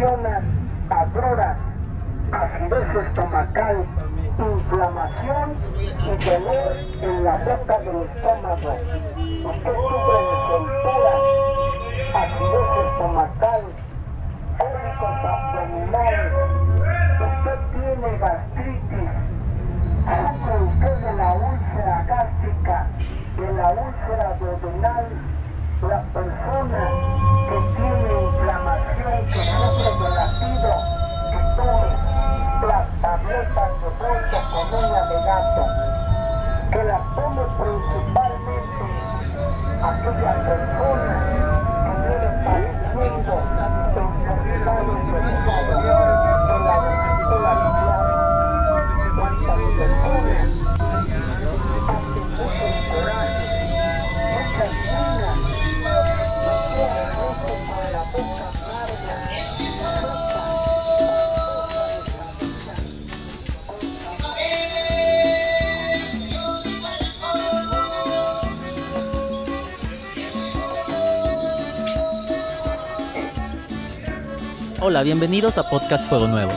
ocasionan agruras, acidez estomacal, inflamación y dolor en la boca del estómago. Usted sufre de soltura, acidez estomacal, cólicos abdominales, usted tiene gastritis, sufre usted de la úlcera gástrica, de la úlcera duodenal, la persona que tiene inflamación, que sufre de latido, que las tabletas de bolsa con una de que las tome principalmente aquella persona que viene padeciendo enfermedades de Hola, bienvenidos a Podcast Fuego Nuevo.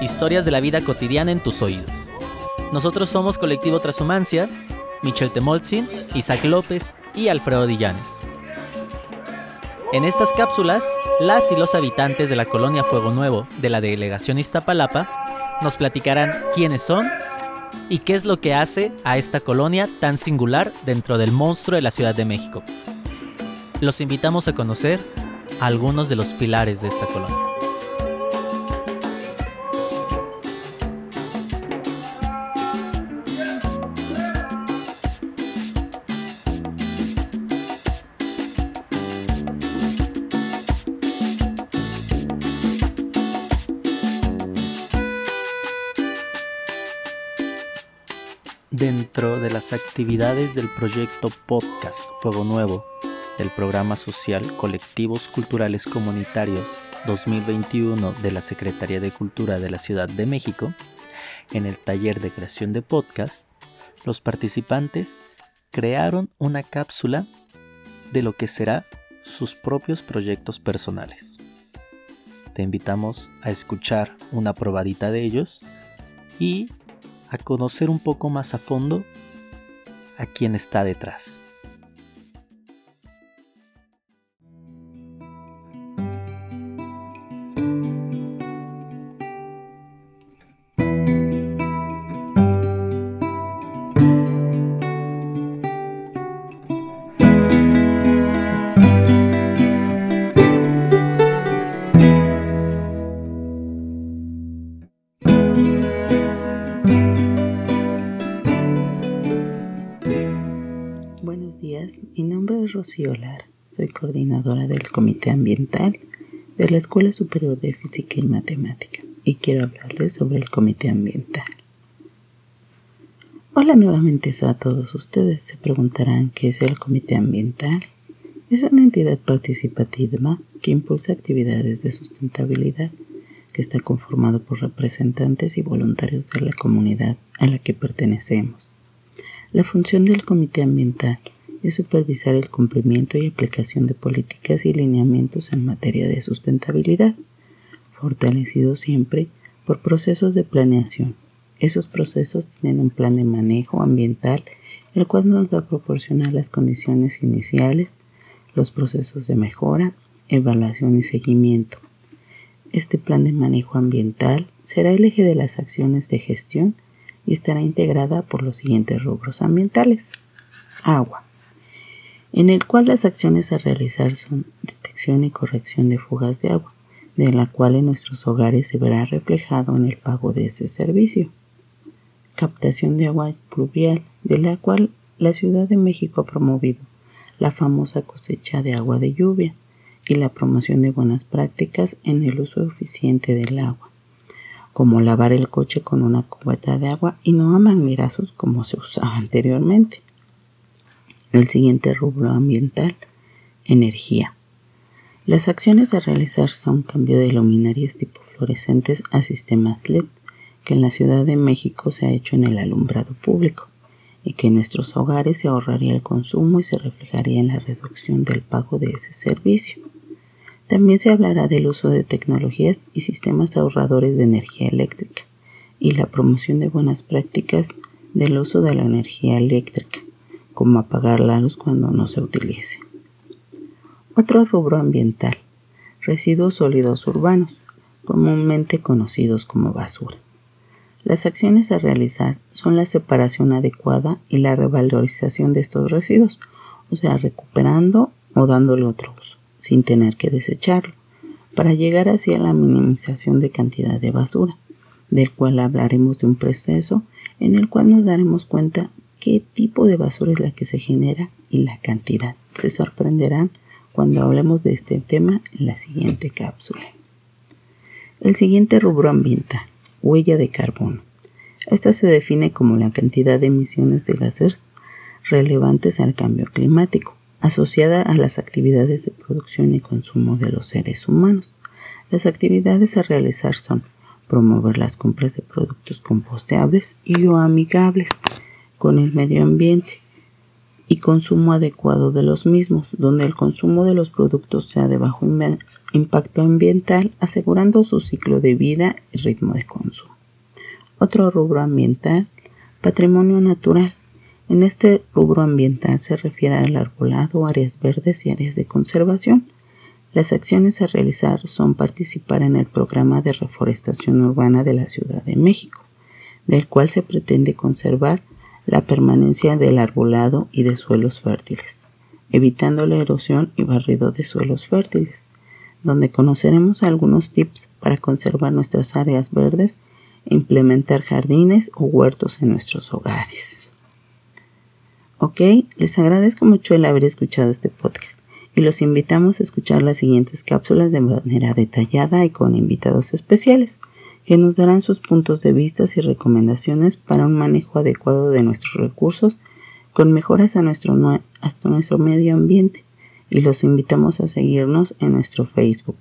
Historias de la vida cotidiana en tus oídos. Nosotros somos Colectivo Transhumancia, Michel Temolzin, Isaac López y Alfredo Dillanes. En estas cápsulas, las y los habitantes de la colonia Fuego Nuevo de la delegación Iztapalapa nos platicarán quiénes son y qué es lo que hace a esta colonia tan singular dentro del monstruo de la Ciudad de México. Los invitamos a conocer algunos de los pilares de esta colonia. Actividades del proyecto Podcast Fuego Nuevo del programa social Colectivos Culturales Comunitarios 2021 de la Secretaría de Cultura de la Ciudad de México, en el taller de creación de podcast, los participantes crearon una cápsula de lo que será sus propios proyectos personales. Te invitamos a escuchar una probadita de ellos y a conocer un poco más a fondo a quién está detrás. Coordinadora del Comité Ambiental de la Escuela Superior de Física y Matemática y quiero hablarles sobre el Comité Ambiental. Hola nuevamente a todos ustedes, se preguntarán qué es el Comité Ambiental. Es una entidad participativa que impulsa actividades de sustentabilidad que está conformado por representantes y voluntarios de la comunidad a la que pertenecemos. La función del Comité Ambiental es supervisar el cumplimiento y aplicación de políticas y lineamientos en materia de sustentabilidad, fortalecido siempre por procesos de planeación. Esos procesos tienen un plan de manejo ambiental, el cual nos va a proporcionar las condiciones iniciales, los procesos de mejora, evaluación y seguimiento. Este plan de manejo ambiental será el eje de las acciones de gestión y estará integrada por los siguientes rubros ambientales. Agua, en el cual las acciones a realizar son detección y corrección de fugas de agua, de la cual en nuestros hogares se verá reflejado en el pago de ese servicio. Captación de agua pluvial, de la cual la Ciudad de México ha promovido la famosa cosecha de agua de lluvia y la promoción de buenas prácticas en el uso eficiente del agua como lavar el coche con una cubeta de agua y no a manguerazos como se usaba anteriormente. El siguiente rubro ambiental, energía. Las acciones a realizar son cambio de luminarias tipo fluorescentes a sistemas LED, que en la Ciudad de México se ha hecho en el alumbrado público y que en nuestros hogares se ahorraría el consumo y se reflejaría en la reducción del pago de ese servicio. También se hablará del uso de tecnologías y sistemas ahorradores de energía eléctrica y la promoción de buenas prácticas del uso de la energía eléctrica, como apagar la luz cuando no se utilice. Otro rubro ambiental, residuos sólidos urbanos, comúnmente conocidos como basura. Las acciones a realizar son la separación adecuada y la revalorización de estos residuos, o sea, recuperando o dándole otro uso, sin tener que desecharlo, para llegar así a la minimización de cantidad de basura, del cual hablaremos de un proceso en el cual nos daremos cuenta qué tipo de basura es la que se genera y la cantidad. Se sorprenderán cuando hablemos de este tema en la siguiente cápsula. El siguiente rubro ambiental, huella de carbono. Esta se define como la cantidad de emisiones de gases relevantes al cambio climático, asociada a las actividades de producción y consumo de los seres humanos. Las actividades a realizar son promover las compras de productos compostables y amigables con el medio ambiente y consumo adecuado de los mismos, donde el consumo de los productos sea de bajo impacto ambiental, asegurando su ciclo de vida y ritmo de consumo. Otro rubro ambiental, patrimonio natural. En este rubro ambiental se refiere al arbolado, áreas verdes y áreas de conservación. Las acciones a realizar son participar en el programa de reforestación urbana de la Ciudad de México, del cual se pretende conservar la permanencia del arbolado y de suelos fértiles, evitando la erosión y barrido de suelos fértiles, donde conoceremos algunos tips para conservar nuestras áreas verdes e implementar jardines o huertos en nuestros hogares. Ok, les agradezco mucho el haber escuchado este podcast y los invitamos a escuchar las siguientes cápsulas de manera detallada y con invitados especiales que nos darán sus puntos de vista y recomendaciones para un manejo adecuado de nuestros recursos con mejoras a nuestro, hasta nuestro medio ambiente y los invitamos a seguirnos en nuestro Facebook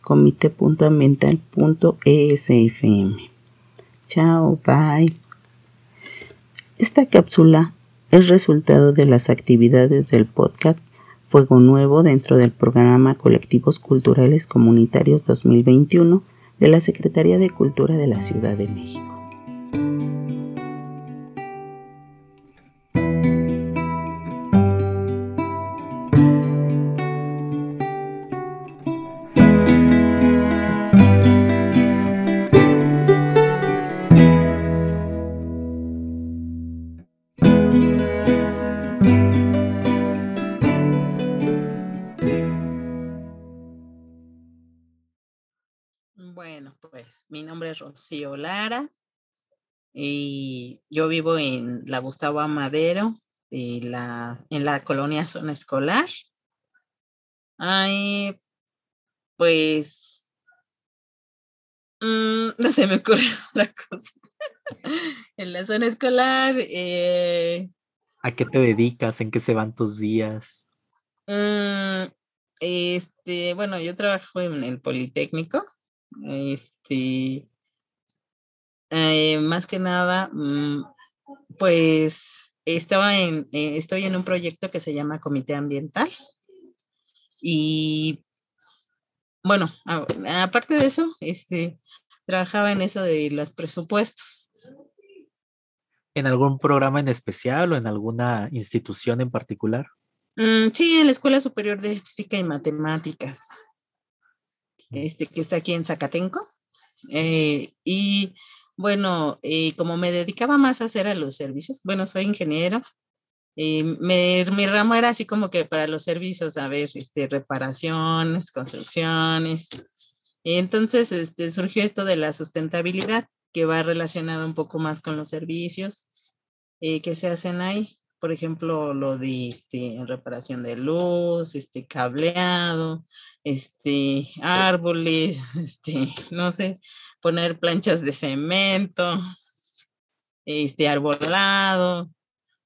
comité.ambiental.esfm. Chao, bye. Esta cápsula es resultado de las actividades del podcast Fuego Nuevo dentro del programa Colectivos Culturales Comunitarios 2021 de la Secretaría de Cultura de la Ciudad de México. Mi nombre es Rocío Lara y yo vivo en la Gustavo Amadero, la, en la colonia zona escolar. Ay, pues, mm, no se me ocurre otra cosa. en la zona escolar. Eh, ¿A qué te dedicas? ¿En qué se van tus días? Mm, este, bueno, yo trabajo en el Politécnico. Este, eh, más que nada, mm, pues estaba en, eh, estoy en un proyecto que se llama Comité Ambiental y bueno, aparte de eso, este, trabajaba en eso de los presupuestos. ¿En algún programa en especial o en alguna institución en particular? Mm, sí, en la Escuela Superior de Física y Matemáticas este, que está aquí en Zacatenco. Eh, y bueno, eh, como me dedicaba más a hacer a los servicios, bueno, soy ingeniero, eh, mi ramo era así como que para los servicios, a ver, este, reparaciones, construcciones. Entonces este, surgió esto de la sustentabilidad, que va relacionado un poco más con los servicios que se hacen ahí. Por ejemplo, lo de este, reparación de luz, este, cableado, este, árboles, este, no sé, poner planchas de cemento, este, arbolado,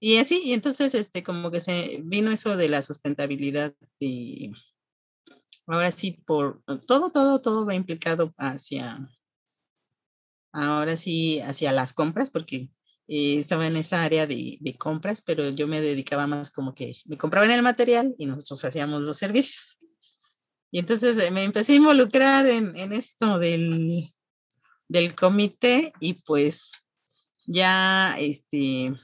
y así, y entonces, este, como que se vino eso de la sustentabilidad y ahora sí, por todo, todo, todo va implicado hacia, ahora sí, hacia las compras, porque eh, estaba en esa área de, de, compras, pero yo me dedicaba más como que me compraban el material y nosotros hacíamos los servicios. Y entonces eh, me empecé a involucrar en, esto del, del comité y pues ya este,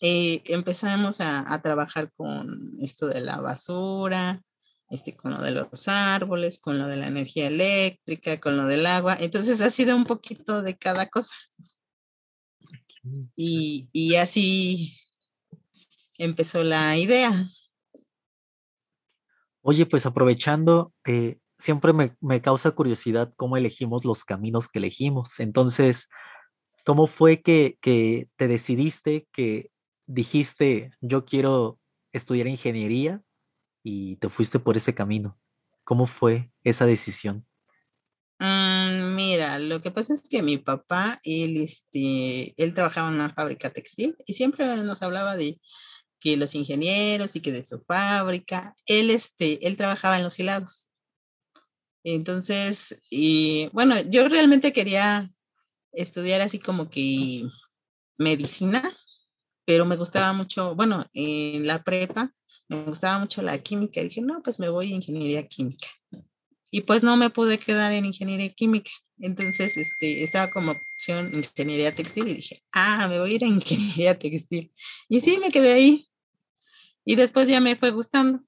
eh, empezamos a, trabajar con esto de la basura, este, con lo de los árboles, con lo de la energía eléctrica, con lo del agua. Entonces ha sido un poquito de cada cosa. Y, y así empezó la idea. Oye, pues aprovechando, eh, siempre me, me, causa curiosidad cómo elegimos los caminos que elegimos. Entonces, ¿cómo fue que, que te decidiste, que dijiste, yo quiero estudiar ingeniería y te fuiste por ese camino? ¿Cómo fue esa decisión? Mm, mira, lo que pasa es que mi papá, él, este, él trabajaba en una fábrica textil y siempre nos hablaba de que los ingenieros y que de su fábrica, él, este, él trabajaba en los hilados. Entonces, y bueno, yo realmente quería estudiar así como que medicina, pero me gustaba mucho, bueno, en la prepa me gustaba mucho la química. Dije, no, pues me voy a ingeniería química. Y pues no me pude quedar en ingeniería química. Entonces, este, estaba como opción ingeniería textil y dije, ah, me voy a ir a ingeniería textil. Y sí, me quedé ahí. Y después ya me fue gustando.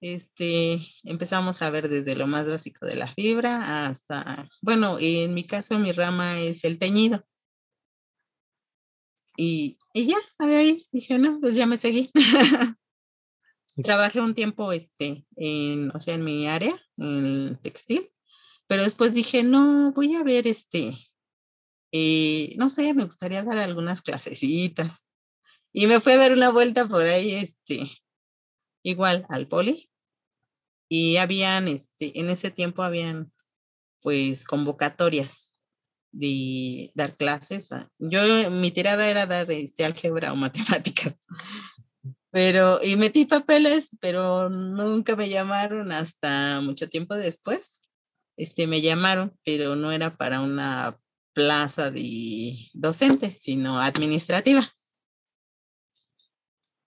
Este, empezamos a ver desde lo más básico de la fibra hasta, bueno, en mi caso mi rama es el teñido. Y, y ya, de ahí dije, no, pues ya me seguí. Trabajé un tiempo, este, en, o sea, en mi área, en textil, pero después dije, no, voy a ver, este, eh, no sé, me gustaría dar algunas clasecitas. Y me fui a dar una vuelta por ahí, este, igual al poli. Y habían, este, en ese tiempo habían, pues, convocatorias de dar clases. Yo, mi tirada era dar, este, álgebra o matemáticas. Pero, y metí papeles, pero nunca me llamaron hasta mucho tiempo después. Este, me llamaron, pero no era para una plaza de docente, sino administrativa.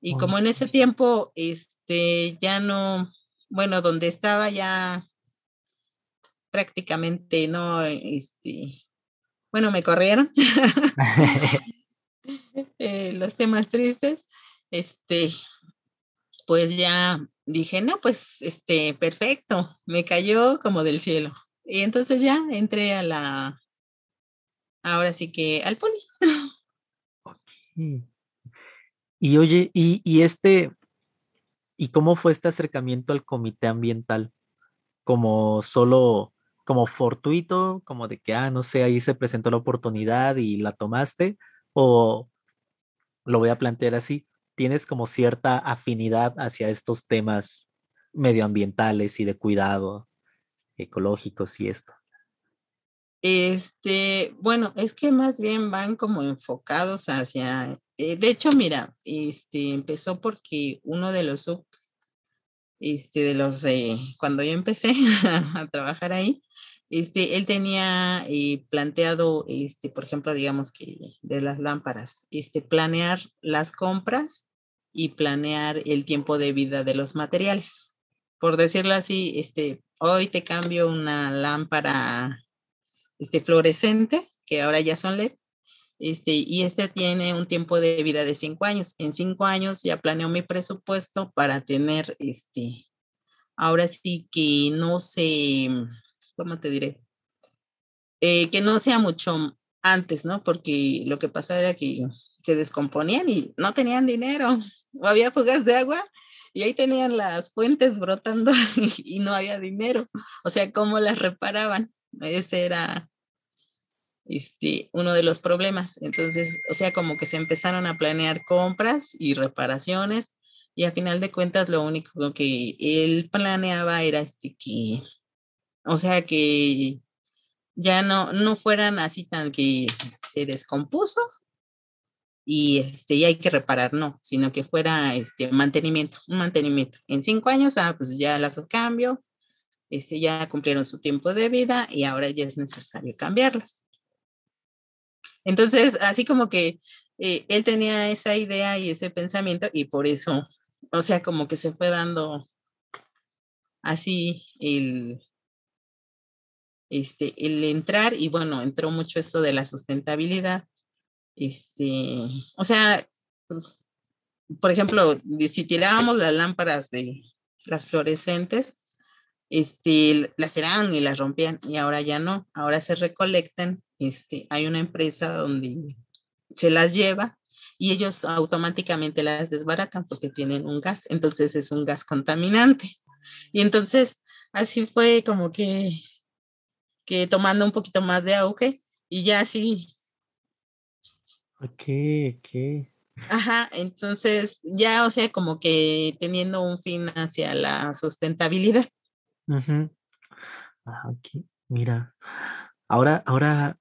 Y como en ese tiempo, este, ya no, bueno, donde estaba ya prácticamente no, este, bueno, me corrieron. Eh, los temas tristes, este, pues ya dije, no, pues, este, perfecto, me cayó como del cielo. Y entonces ya entré a la, ahora sí que al poli. Y oye, y, este, ¿y cómo fue este acercamiento al comité ambiental? Como solo, como fortuito, como de que, ah, no sé, ahí se presentó la oportunidad y la tomaste, o lo voy a plantear así, tienes como cierta afinidad hacia estos temas medioambientales y de cuidado ecológicos y esto. Este, bueno, es que más bien van como enfocados hacia, eh, de hecho, mira, este, empezó porque uno de los este, de los, cuando yo empecé a trabajar ahí, este, él tenía eh, planteado, este, por ejemplo, digamos que de las lámparas, este, planear las compras y planear el tiempo de vida de los materiales. Por decirlo así, este, hoy te cambio una lámpara este fluorescente, que ahora ya son LED, este, y este tiene un tiempo de vida de cinco años. En cinco años ya planeo mi presupuesto para tener, este, ahora sí que no se, ¿cómo te diré? Eh, que no sea mucho antes, ¿no? Porque lo que pasaba era que se descomponían y no tenían dinero, o había fugas de agua y ahí tenían las fuentes brotando y, y no había dinero. O sea, ¿cómo las reparaban? Ese era este, uno de los problemas. Entonces, o sea, como que se empezaron a planear compras y reparaciones y a final de cuentas lo único que él planeaba era este que, o sea, que ya no, no fueran así tan que se descompuso y este y hay que reparar, no, sino que fuera este mantenimiento, un mantenimiento. En cinco años, ah, pues ya las cambio, este, ya cumplieron su tiempo de vida y ahora ya es necesario cambiarlas. Entonces, así como que eh, él tenía esa idea y ese pensamiento y por eso, o sea, como que se fue dando así el, este, el entrar y bueno, entró mucho eso de la sustentabilidad. Este, o sea, por ejemplo, si tirábamos las lámparas de las fluorescentes, este, las tiraban y las rompían y ahora ya no, ahora se recolectan, este, hay una empresa donde se las lleva y ellos automáticamente las desbaratan porque tienen un gas, entonces es un gas contaminante. Y entonces así fue como que que tomando un poquito más de auge y ya así. Ok, ok. Ajá, entonces ya, o sea, como que teniendo un fin hacia la sustentabilidad. Ah, ok, mira. Ahora, ahora,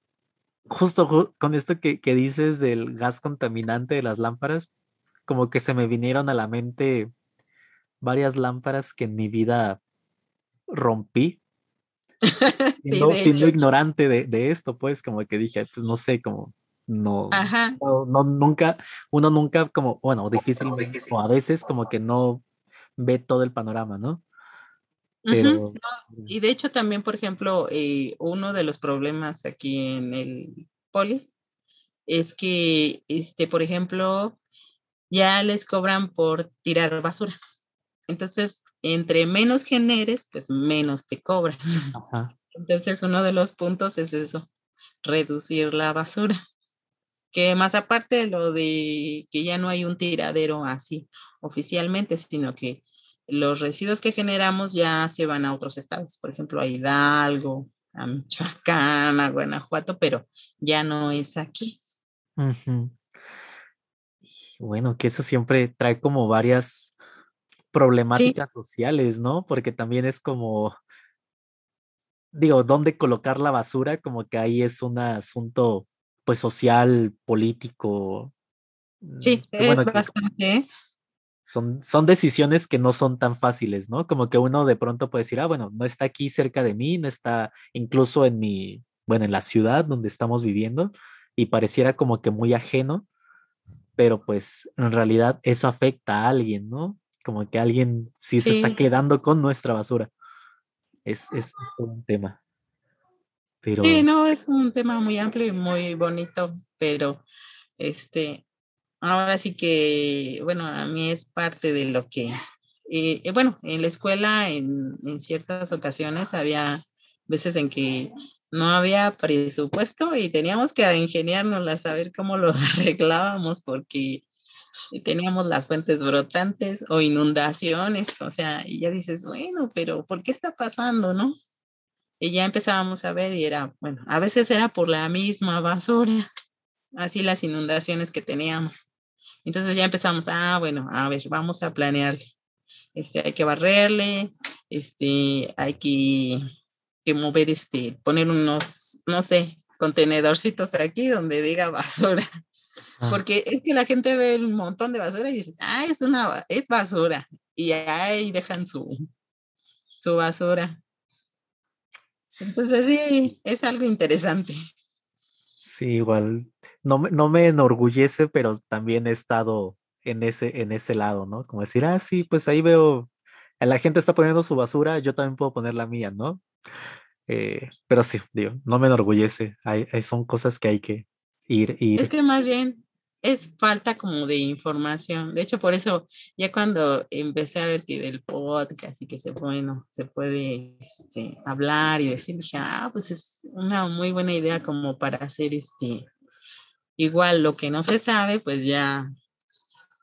justo con esto que, que dices del gas contaminante de las lámparas, como que se me vinieron a la mente varias lámparas que en mi vida rompí siendo, ignorante de, esto, pues como que dije, pues no sé, como no, no, nunca, uno nunca como, bueno, difícil, o a veces como que no ve todo el panorama, ¿no? Pero... y de hecho también, por ejemplo, eh, uno de los problemas aquí en el poli es que, este, por ejemplo, ya les cobran por tirar basura. Entonces, entre menos generes, pues menos te cobran. Entonces, uno de los puntos es eso, reducir la basura. Que más aparte de lo de que ya no hay un tiradero así oficialmente, sino que los residuos que generamos ya se van a otros estados, por ejemplo, a Hidalgo, a Michoacán, a Guanajuato, pero ya no es aquí. Bueno, que eso siempre trae como varias problemáticas sociales, ¿no? Porque también es como, digo, ¿dónde colocar la basura? Como que ahí es un asunto, pues, social, político. Sí, mm, es bastante. Son, son decisiones que no son tan fáciles, ¿no? Como que uno de pronto puede decir, ah, bueno, no está aquí cerca de mí, no está incluso en mi, bueno, en la ciudad donde estamos viviendo y pareciera como que muy ajeno, pero pues en realidad eso afecta a alguien, ¿no? Como que alguien sí, se está quedando con nuestra basura. Es, es, un tema. Pero... Sí, no, es un tema muy amplio y muy bonito, pero este, ahora sí que, bueno, a mí es parte de lo que, eh, eh, bueno, en la escuela en, en ciertas ocasiones había veces en que no había presupuesto y teníamos que ingeniárnosla, a saber cómo lo arreglábamos porque y teníamos las fuentes brotantes o inundaciones, o sea, y ya dices, bueno, pero ¿por qué está pasando, no? Y ya empezábamos a ver y era, bueno, a veces era por la misma basura, así las inundaciones que teníamos. Entonces ya empezamos, ah, bueno, a ver, vamos a planearle. Este, hay que barrerle, este, hay que, que mover, este, poner unos, no sé, contenedorcitos aquí donde diga basura. Ah. Porque es que la gente ve un montón de basura y dice, ah, es una, es basura. Y ahí dejan su, su basura. Entonces sí, es algo interesante. Sí, igual. No, no me enorgullece, pero también he estado en ese, en ese lado, ¿no? Como decir, ah, sí, pues ahí veo, la gente está poniendo su basura, yo también puedo poner la mía, ¿no? Eh, pero sí, digo, no me enorgullece. Hay, son cosas que hay que ir, ir. Es que más bien es falta como de información. De hecho, por eso ya cuando empecé a ver que del podcast y que se, bueno, se puede este, hablar y decir, dije, ah, pues es una muy buena idea como para hacer este, igual lo que no se sabe, pues ya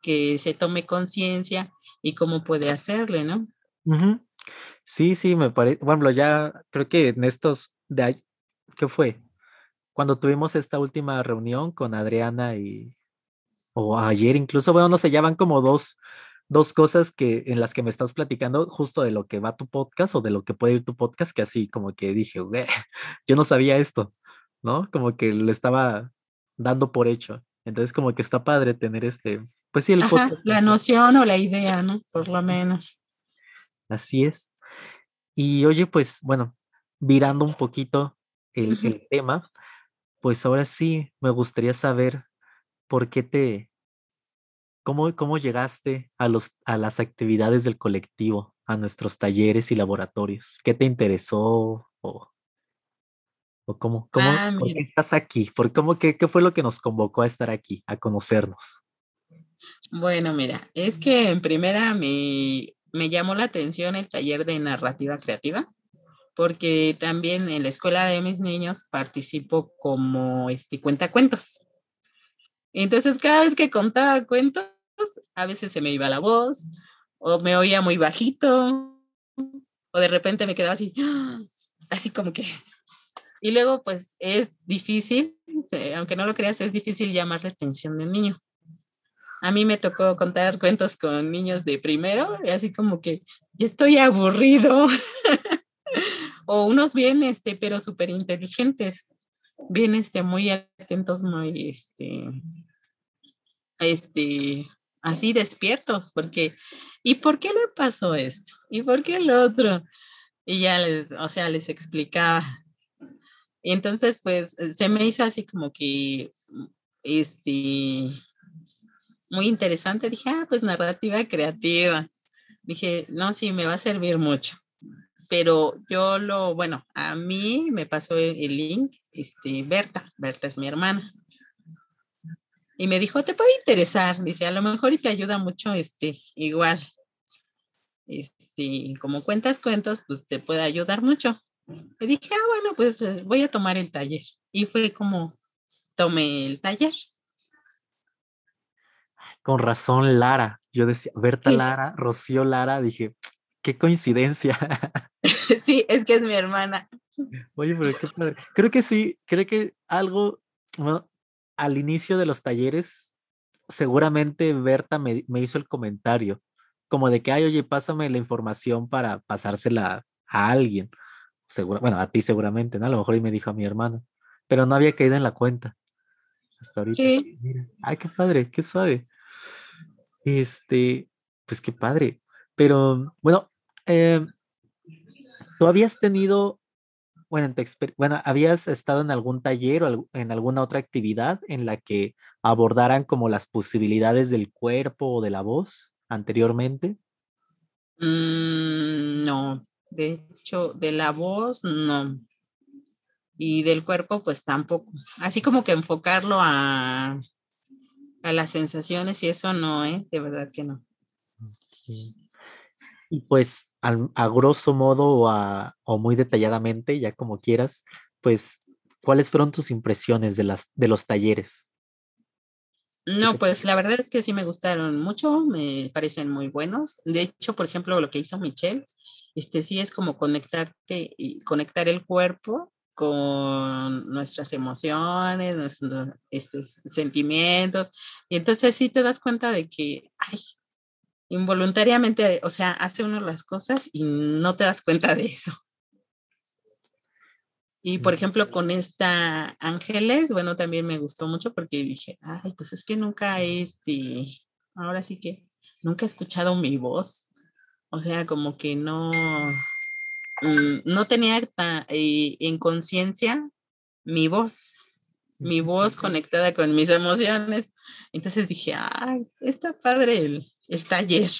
que se tome conciencia y cómo puede hacerle, ¿no? Sí, sí, me parece, bueno, ya creo que en estos de ¿qué fue? Cuando tuvimos esta última reunión con Adriana y, o ayer incluso, bueno, no sé, ya van como dos, dos cosas que en las que me estás platicando justo de lo que va tu podcast o de lo que puede ir tu podcast, que así como que dije, yo no sabía esto, ¿no? Como que lo estaba dando por hecho. Entonces como que está padre tener este, pues sí, el podcast. La noción o la idea, ¿no? Por lo menos. Así es. Y oye, pues bueno, virando un poquito el, el tema, pues ahora sí me gustaría saber ¿por qué te, cómo, cómo llegaste a, los, a las actividades del colectivo? a nuestros talleres y laboratorios? ¿Qué te interesó? ¿O, o cómo, cómo Ah, por qué estás aquí? ¿Por cómo, qué, qué fue lo que nos convocó a estar aquí, a conocernos? Bueno, mira, es que en primera me, me llamó la atención el taller de narrativa creativa, porque también en la escuela de mis niños participo como este cuentacuentos. Entonces, cada vez que contaba cuentos, a veces se me iba la voz, o me oía muy bajito, o de repente me quedaba así, así como que. Y luego, pues es difícil, aunque no lo creas, es difícil llamar la atención del niño. A mí me tocó contar cuentos con niños de primero, y así como que ya estoy aburrido. o unos bien, este, pero súper inteligentes, bien, este, muy atentos, muy, este, este, así despiertos, porque, ¿y por qué le pasó esto? ¿Y por qué el otro? Y ya les, o sea, les explicaba. Y entonces, pues, se me hizo así como que, este, muy interesante. Dije, ah, pues narrativa creativa. Dije, no, sí, me va a servir mucho. Pero yo lo, bueno, a mí me pasó el, el link, este, Berta, Berta es mi hermana. Y me dijo, te puede interesar, dice, a lo mejor y te ayuda mucho, este, igual. Este, como cuentas cuentos, pues te puede ayudar mucho. Le dije, ah, bueno, pues eh, voy a tomar el taller. Y fue como tomé el taller. Con razón, Lara. Yo decía, Berta Sí. Lara, Rocío Lara, dije, qué coincidencia. sí, es que es mi hermana. Oye, pero qué padre. Creo que sí, creo que algo, bueno, al inicio de los talleres, seguramente Berta me, me hizo el comentario, como de que, ay, oye, pásame la información para pasársela a alguien. Seguro, bueno, a ti seguramente, ¿no? A lo mejor y me dijo a mi hermana, pero no había caído en la cuenta. Hasta ahorita. Sí. Mira, Ay, qué padre, qué suave. Este, pues qué padre. Pero bueno, eh, tú habías tenido, bueno, en tu bueno, habías estado en algún taller o en alguna otra actividad en la que abordaran como las posibilidades del cuerpo o de la voz anteriormente. Mm, no, de hecho, de la voz, no. Y del cuerpo, pues tampoco. Así como que enfocarlo a, a las sensaciones y eso no, ¿eh? De verdad que no. Y pues al- a grosso modo o, a- o muy detalladamente, ya como quieras, pues, ¿cuáles fueron tus impresiones de las de los talleres? No, pues la verdad es que sí me gustaron mucho, me parecen muy buenos. De hecho, por ejemplo, lo que hizo Michelle, este sí es como conectarte y conectar el cuerpo con nuestras emociones, nuestros este, sentimientos. Y entonces sí te das cuenta de que, ay, involuntariamente, o sea, hace uno las cosas y no te das cuenta de eso. Y por ejemplo, con esta Ángeles, bueno, también me gustó mucho porque dije, ay, pues es que nunca, este, ahora sí que nunca he escuchado mi voz. O sea, como que no, mm, no tenía eh, en conciencia mi voz, mi voz conectada con mis emociones. Entonces dije, ay, está padre el, el taller.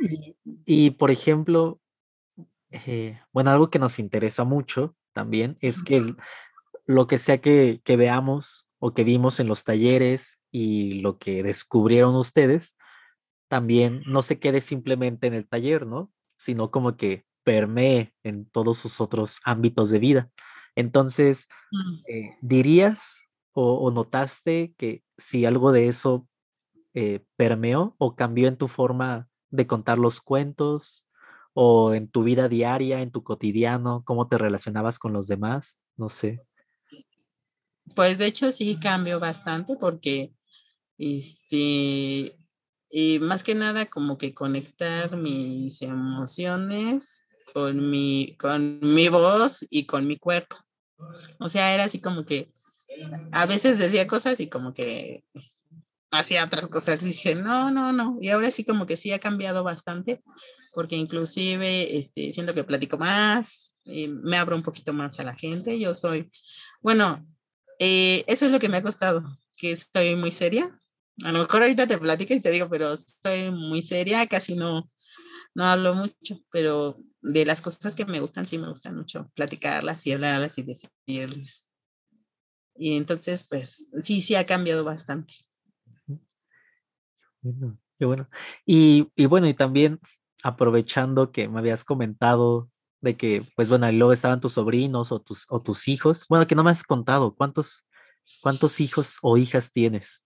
Y, y, por ejemplo, eh, bueno, algo que nos interesa mucho también es que el- lo que sea que, que veamos o que vimos en los talleres y lo que descubrieron ustedes, también no se quede simplemente en el taller, ¿no? Sino como que permee en todos sus otros ámbitos de vida. Entonces, Mm. eh, ¿dirías o, o notaste que si algo de eso eh, permeó o cambió en tu forma de contar los cuentos o en tu vida diaria, en tu cotidiano, cómo te relacionabas con los demás? No sé. Pues de hecho sí cambió bastante porque, este, y más que nada como que conectar mis emociones con mi, con mi voz y con mi cuerpo. O sea, era así como que a veces decía cosas y como que hacía otras cosas. Dije, no, no, no. Y ahora sí como que sí ha cambiado bastante porque inclusive este, siento que platico más, eh, me abro un poquito más a la gente. Yo soy, bueno, eh, eso es lo que me ha costado, que estoy muy seria A lo mejor ahorita te platico y te digo, pero estoy muy seria, casi no, no hablo mucho, pero de las cosas que me gustan, sí me gustan mucho platicarlas y hablarlas y decirles. Y entonces, pues, sí, sí ha cambiado bastante. Bueno, qué bueno. Y, y bueno, y también aprovechando que me habías comentado de que, pues bueno, luego estaban tus sobrinos o tus, o tus hijos. Bueno, que no me has contado, ¿cuántos, cuántos hijos o hijas tienes?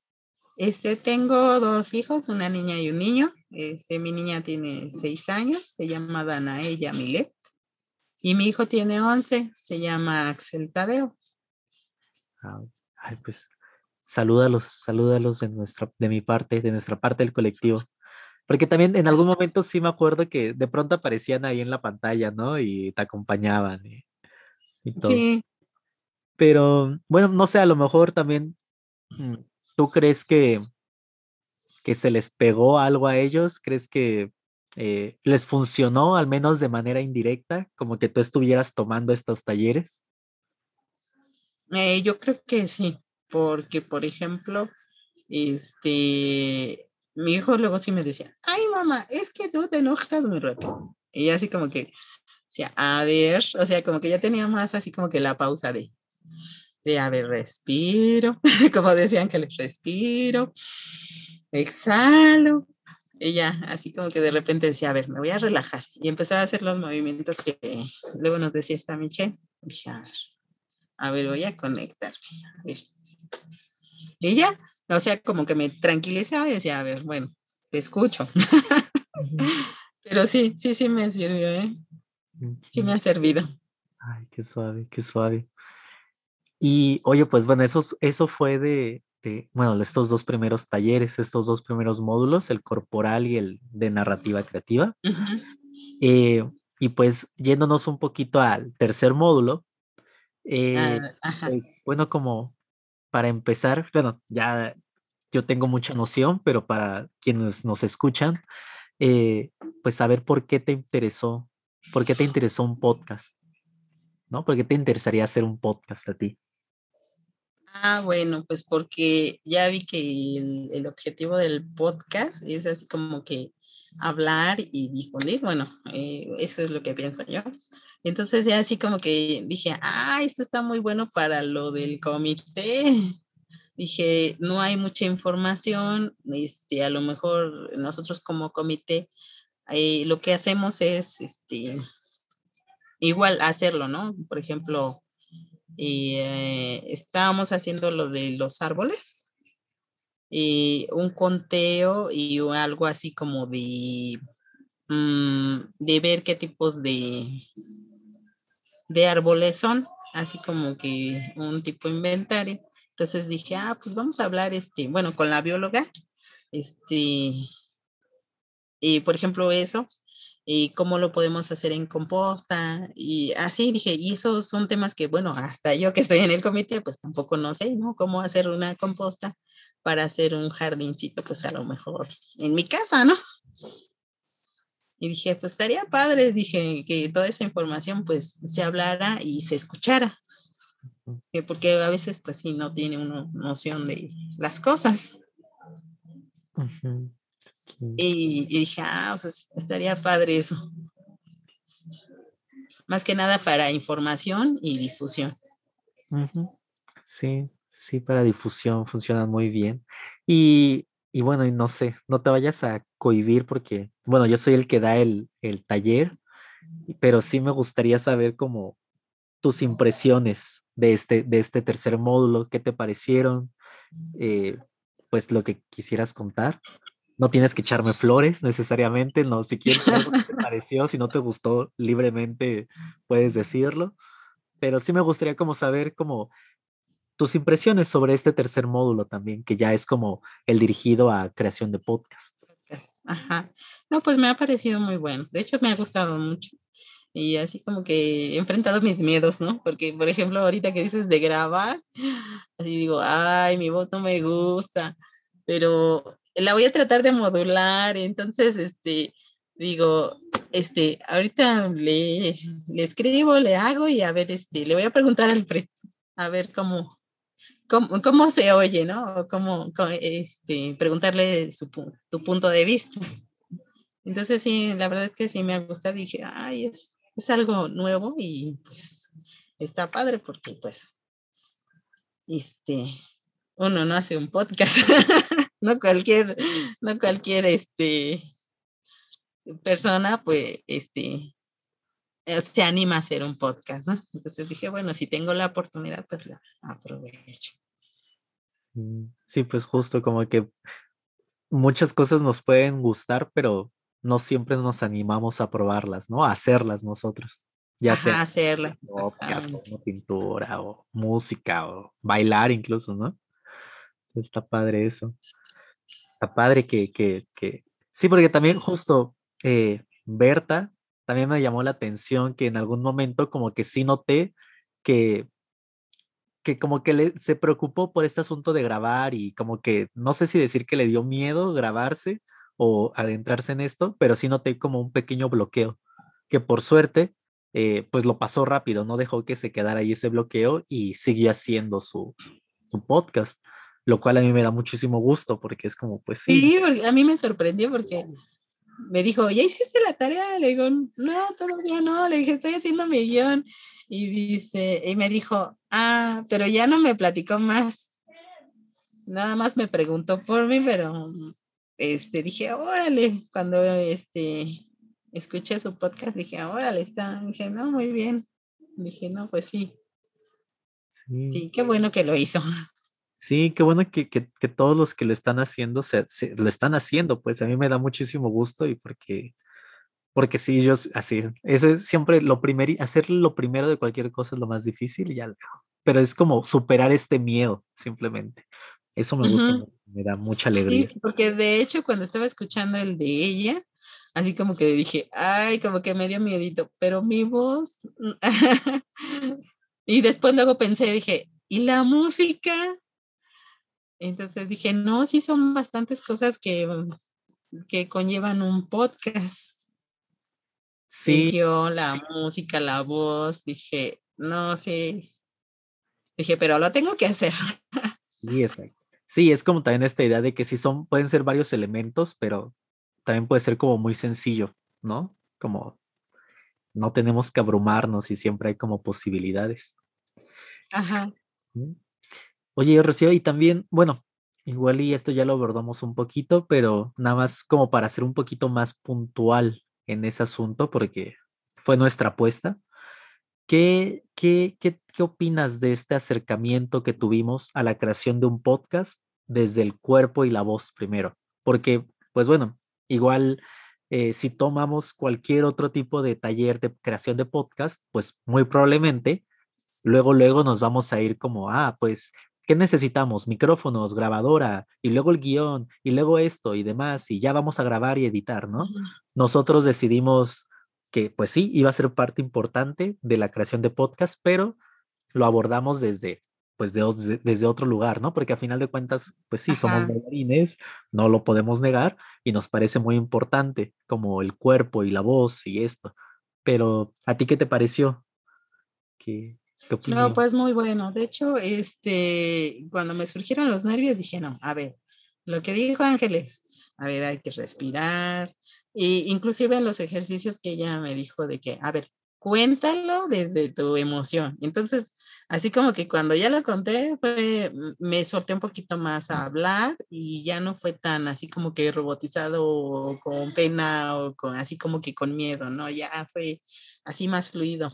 Este, tengo dos hijos, una niña y un niño. Este, mi niña tiene seis años, se llama Danae Milet. Y mi hijo tiene once, se llama Axel Tadeo. Ah, ay, pues salúdalos, salúdalos de nuestra, de mi parte, de nuestra parte del colectivo. Porque también en algún momento sí me acuerdo que de pronto aparecían ahí en la pantalla, ¿no? Y te acompañaban y, todo. Sí. Pero bueno, no sé, a lo mejor también mm, ¿Tú crees que, que se les pegó algo a ellos? ¿Crees que eh, les funcionó, al menos de manera indirecta, como que tú estuvieras tomando estos talleres? Eh, yo creo que sí, porque, por ejemplo, este, mi hijo luego sí me decía, ay mamá, es que tú te enojas muy rápido. Y así como que, o sea, a ver, o sea, como que ya tenía más así como que la pausa de, de a ver, respiro, como decían que les respiro, exhalo. Ella así como que de repente decía, a ver, me voy a relajar. Y empezó a hacer los movimientos que luego nos decía esta Michelle. Dije, a ver, a ver, voy a conectarme. Ella, o sea, como que me tranquilizaba y decía, a ver, bueno, te escucho. Pero sí, sí, sí me sirvió, ¿eh? Sí me ha servido. Ay, qué suave, qué suave. Y oye, pues bueno, eso, eso fue de, bueno, estos dos primeros talleres, estos dos primeros módulos, el corporal y el de narrativa creativa. Eh, y pues yéndonos un poquito al tercer módulo, eh, ah, pues bueno, como para empezar, bueno, ya yo tengo mucha noción, pero para quienes nos escuchan, eh, pues saber por qué te interesó, por qué te interesó un podcast, ¿no? ¿Por qué te interesaría hacer un podcast a ti? Ah, bueno, pues porque ya vi que el, objetivo del podcast es así como que hablar y difundir, bueno, eh, eso es lo que pienso yo. Entonces ya así como que dije, ah, esto está muy bueno para lo del comité. Dije, no hay mucha información, este, a lo mejor nosotros como comité eh, lo que hacemos es, este, igual hacerlo, ¿no? Por ejemplo, eh, estábamos haciendo lo de los árboles y un conteo y algo así como de, mm, de ver qué tipos de, de árboles son, así como que un tipo inventario. Entonces dije, ah, pues vamos a hablar, este, bueno, con la bióloga, este, y por ejemplo eso, y cómo lo podemos hacer en composta y así dije, y esos son temas que, bueno, hasta yo que estoy en el comité, pues tampoco no sé, ¿no? Cómo hacer una composta para hacer un jardincito, pues a lo mejor en mi casa, ¿no? Y dije, pues estaría padre, dije, que toda esa información pues se hablara y se escuchara, porque a veces pues sí no tiene una noción de las cosas. Y, dije, ah, estaría padre eso. Más que nada para información y difusión. Sí, sí, para difusión funcionan muy bien. Y, y, bueno, y no sé, no te vayas a cohibir porque, bueno, yo soy el que da el, el taller, pero sí me gustaría saber como tus impresiones de este, de este tercer módulo, qué te parecieron, eh, pues lo que quisieras contar no tienes que echarme flores necesariamente, no, si quieres algo que te pareció, si no te gustó, libremente puedes decirlo, pero sí me gustaría como saber como tus impresiones sobre este tercer módulo también, que ya es como el dirigido a creación de podcast. Ajá. No, pues me ha parecido muy bueno. De hecho, me ha gustado mucho. Y así como que he enfrentado mis miedos, ¿no? Porque, por ejemplo, ahorita que dices de grabar, así digo, ay, mi voz no me gusta, pero la voy a tratar de modular, entonces, este, digo, este, ahorita le, le escribo, le hago y a ver, este, le voy a preguntar al a ver cómo, cómo, se oye, ¿no? Cómo, este, preguntarle su, tu punto de vista. Entonces sí, la verdad es que sí me ha gustado. Dije, ay, es, es algo nuevo y pues está padre porque pues, este, uno no hace un podcast, no cualquier, no cualquier, este, persona, pues, este, se anima a hacer un podcast, ¿no? Entonces dije, bueno, si tengo la oportunidad, pues la aprovecho. Sí, pues justo como que muchas cosas nos pueden gustar, pero no siempre nos animamos a probarlas, ¿no? A hacerlas nosotros. Ya sea hacerlas. Podcast, o pintura, o música, o bailar incluso, ¿no? Está padre eso. Está padre que, que, que... Sí, porque también justo eh, Berta también me llamó la atención que en algún momento como que sí noté que que como que le, se preocupó por este asunto de grabar y como que no sé si decir que le dio miedo grabarse o adentrarse en esto, pero sí noté como un pequeño bloqueo, que por suerte eh, pues lo pasó rápido, no dejó que se quedara ahí ese bloqueo y seguía haciendo su, su podcast, lo cual a mí me da muchísimo gusto porque es como pues sí. Sí, a mí me sorprendió porque me dijo, ¿ya hiciste la tarea? Le digo, no, todavía no. Le dije, estoy haciendo mi guion. Y dice, y me dijo, ah, pero ya no me platicó más. Nada más me preguntó por mí, pero este, dije, órale, cuando este, escuché su podcast, dije, órale, está. Dije, no, muy bien. Dije, no, pues sí. Sí, sí qué bueno que lo hizo. Sí, qué bueno que, que, que, todos los que lo están haciendo se, se, lo están haciendo, pues a mí me da muchísimo gusto y porque, porque sí, yo así, ese es siempre lo primero, hacer lo primero de cualquier cosa es lo más difícil y ya, pero es como superar este miedo, simplemente. Eso me gusta, me, me, da mucha alegría. Sí, porque de hecho cuando estaba escuchando el de ella, así como que dije, ay, como que me dio miedito, pero mi voz, y después luego pensé, dije, ¿y la música? Entonces dije, no, sí son bastantes cosas que, que conllevan un podcast. Sí. la música, la voz, dije, no, sí. Dije, pero lo tengo que hacer. Sí, exacto. Sí, es como también esta idea de que sí son, pueden ser varios elementos, pero también puede ser como muy sencillo, ¿no? Como no tenemos que abrumarnos y siempre hay como posibilidades. Ajá. Oye, Rocío, y también, bueno, igual y esto ya lo abordamos un poquito, pero nada más como para ser un poquito más puntual en ese asunto, porque fue nuestra apuesta. ¿Qué, qué, qué, qué opinas de este acercamiento que tuvimos a la creación de un podcast desde el cuerpo y la voz primero? Porque, pues bueno, igual eh, si tomamos cualquier otro tipo de taller de creación de podcast, pues muy probablemente luego, luego nos vamos a ir como, ah, pues ¿qué necesitamos? Micrófonos, grabadora, y luego el guion, y luego esto y demás, y ya vamos a grabar y editar, ¿no? Nosotros decidimos que, pues sí, iba a ser parte importante de la creación de podcast, pero lo abordamos desde, pues, de, desde otro lugar, ¿no? Porque a final de cuentas, pues sí, somos bailarines, no lo podemos negar, y nos parece muy importante, como el cuerpo y la voz y esto. Pero, ¿a ti qué te pareció? ¿Qué, no, pues muy bueno. De hecho, este, cuando me surgieron los nervios, dije, no, a ver, lo que dijo Ángeles, a ver, hay que respirar. E inclusive en los ejercicios que ella me dijo de que, a ver, cuéntalo desde tu emoción. Entonces, así como que cuando ya lo conté, fue, me solté un poquito más a hablar y ya no fue tan así como que robotizado o con pena o con así como que con miedo, ¿no? Ya fue así más fluido.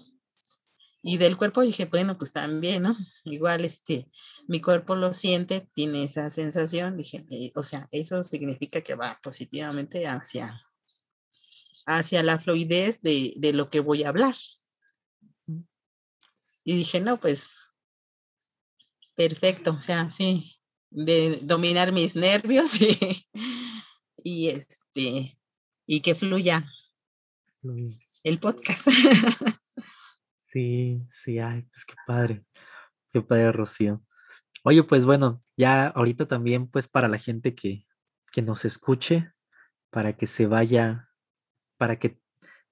Y del cuerpo dije, bueno, pues también, ¿no? Igual, este, mi cuerpo lo siente, tiene esa sensación, dije, eh, o sea, eso significa que va positivamente hacia, hacia la fluidez de, de lo que voy a hablar. Y dije, no, pues, perfecto, o sea, sí, de dominar mis nervios y, y este, y que fluya el podcast. Sí, sí, ay, pues qué padre, qué padre, Rocío. Oye, pues bueno, ya ahorita también, pues para la gente que, que nos escuche, para que se vaya, para que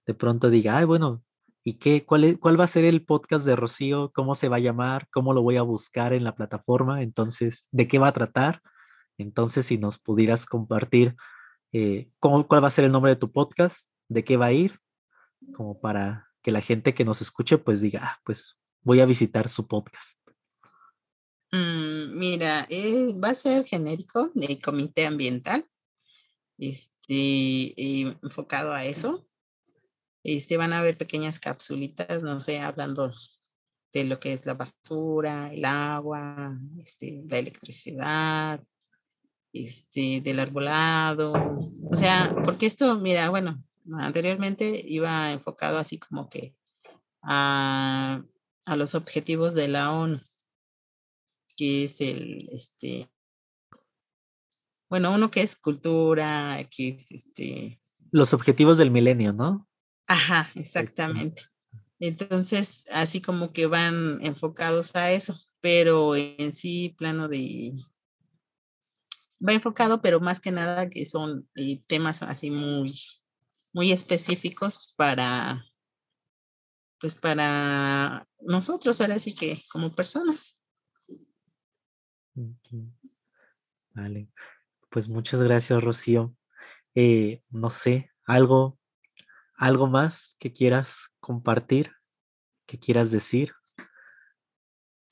de pronto diga, ay, bueno, ¿Y qué, cuál, cuál va a ser el podcast de Rocío? ¿Cómo se va a llamar? ¿Cómo lo voy a buscar en la plataforma? Entonces, ¿de qué va a tratar? Entonces, si nos pudieras compartir eh, ¿cómo, cuál va a ser el nombre de tu podcast, de qué va a ir, como para que la gente que nos escuche pues diga, ah, pues voy a visitar su podcast. Mm, mira, eh, va a ser genérico de comité ambiental, este, enfocado a eso. Este, van a haber pequeñas capsulitas, no sé, hablando de lo que es la basura, el agua, este, la electricidad, este, del arbolado, o sea, porque esto, mira, bueno, anteriormente iba enfocado así como que a, a los objetivos de la ONU, que es el, este, bueno, uno que es cultura, que es este... Los objetivos del milenio, ¿no? Ajá, exactamente. Entonces, así como que van enfocados a eso, pero en sí, plano de va enfocado, pero más que nada que son eh, temas así muy, muy específicos para, pues para nosotros, ahora sí que como personas. Vale, pues muchas gracias, Rocío. Eh, no sé, algo, algo más que quieras compartir, que quieras decir.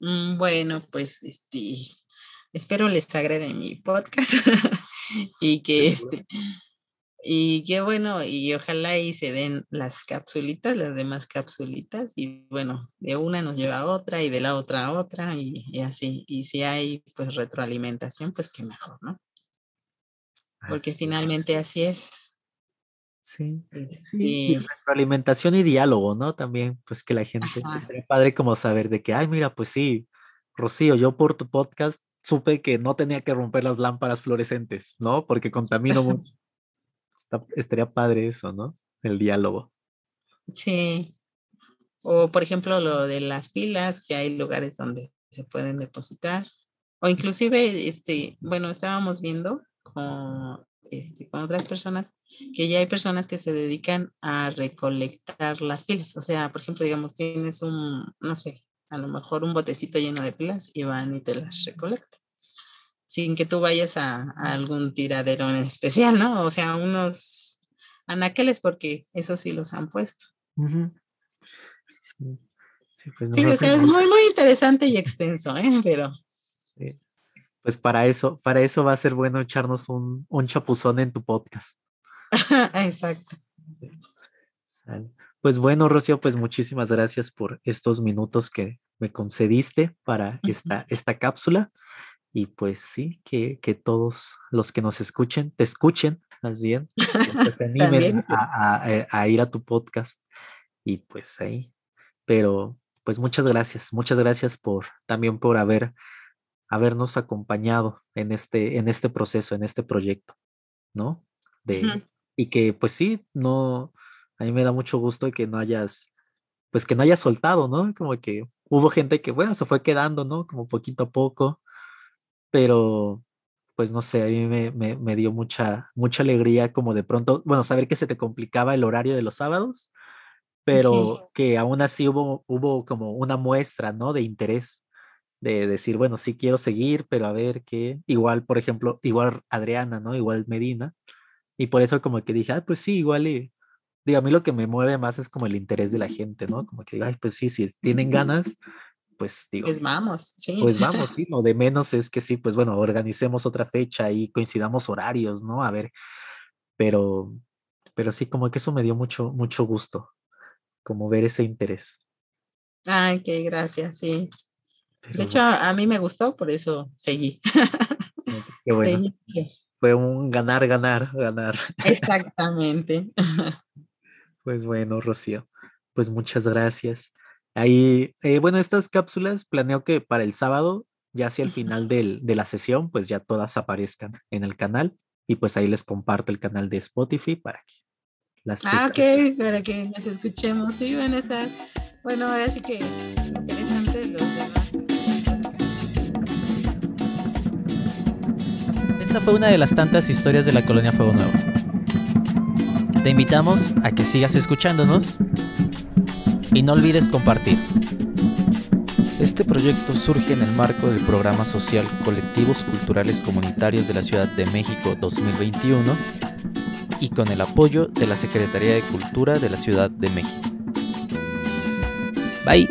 Mm, bueno, pues este, Espero les agrade mi podcast y que este y qué bueno, y ojalá y se den las capsulitas, las demás capsulitas, y bueno, de una nos lleva a otra y de la otra a otra, y, así. Y si hay pues retroalimentación, pues qué mejor, ¿no? Porque finalmente así es. Sí, sí, este retroalimentación y diálogo, ¿no? También, pues que la gente, estaría padre como saber de que, ay, mira, pues sí, Rocío, yo por tu podcast supe que no tenía que romper las lámparas fluorescentes, ¿no? Porque contamino mucho. Estaría padre eso, ¿no? El diálogo. Sí. O por ejemplo lo de las pilas, que hay lugares donde se pueden depositar. O inclusive, este, bueno, estábamos viendo con, este, con otras personas que ya hay personas que se dedican a recolectar las pilas. O sea, por ejemplo, digamos, tienes un, no sé, a lo mejor un botecito lleno de pilas y van y te las recolectan. Sin que tú vayas a, algún tiradero en especial, ¿no? O sea, unos anaqueles, porque eso sí los han puesto. Sí, pues o sea, es muy, muy interesante y extenso, ¿eh? Pero. Pues para eso, para eso va a ser bueno echarnos un, un chapuzón en tu podcast. Exacto. Pues bueno, Rocío, pues muchísimas gracias por estos minutos que me concediste para esta, esta cápsula. Y pues sí, que, que, todos los que nos escuchen, te escuchen más bien, que se animen a, a, a, ir a tu podcast. Y pues ahí, pero pues muchas gracias, muchas gracias por también por haber habernos acompañado en este, en este proceso, en este proyecto, ¿no? De, Y que pues sí, no, a mí me da mucho gusto que no hayas, pues que no hayas soltado, ¿no? Como que hubo gente que, bueno, se fue quedando, ¿no? Como poquito a poco, pero pues no sé, a mí me, me, dio mucha, mucha alegría como de pronto, bueno, saber que se te complicaba el horario de los sábados, pero que aún así hubo, hubo como una muestra, ¿no? De interés, de decir, bueno, sí quiero seguir, pero a ver qué, igual, por ejemplo, igual Adriana, ¿no? Igual Medina, y por eso como que dije, ah, pues sí, igual y digo, a mí lo que me mueve más es como el interés de la gente, ¿no? Como que digo, ay, pues sí, si tienen ganas, pues digo. Pues vamos, sí. Pues vamos, sí, lo de menos es que sí, pues bueno, organicemos otra fecha y coincidamos horarios, ¿no? A ver, pero, pero sí, como que eso me dio mucho, mucho gusto, como ver ese interés. Ay, qué gracias, sí. De hecho, a, mí me gustó, por eso seguí. Qué bueno. Fue un ganar, ganar, ganar. Exactamente. Pues bueno, Rocío, pues muchas gracias. Ahí, eh, bueno, estas cápsulas planeo que para el sábado, ya hacia el final del, de la sesión, pues ya todas aparezcan en el canal y pues ahí les comparto el canal de Spotify para que las Ah, ok, para que las escuchemos. Sí, van a estar, bueno, ahora sí que interesante los demás. Esta fue una de las tantas historias de la colonia Fuego Nuevo. Te invitamos a que sigas escuchándonos Y no olvides compartir. Este proyecto surge en el marco del programa social Colectivos Culturales Comunitarios de la Ciudad de México 2021 y con el apoyo de la Secretaría de Cultura de la Ciudad de México. Bye.